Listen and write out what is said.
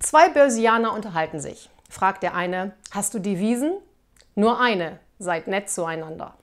Zwei Börsianer unterhalten sich. Fragt der eine, hast du Devisen? Nur eine, seid nett zueinander.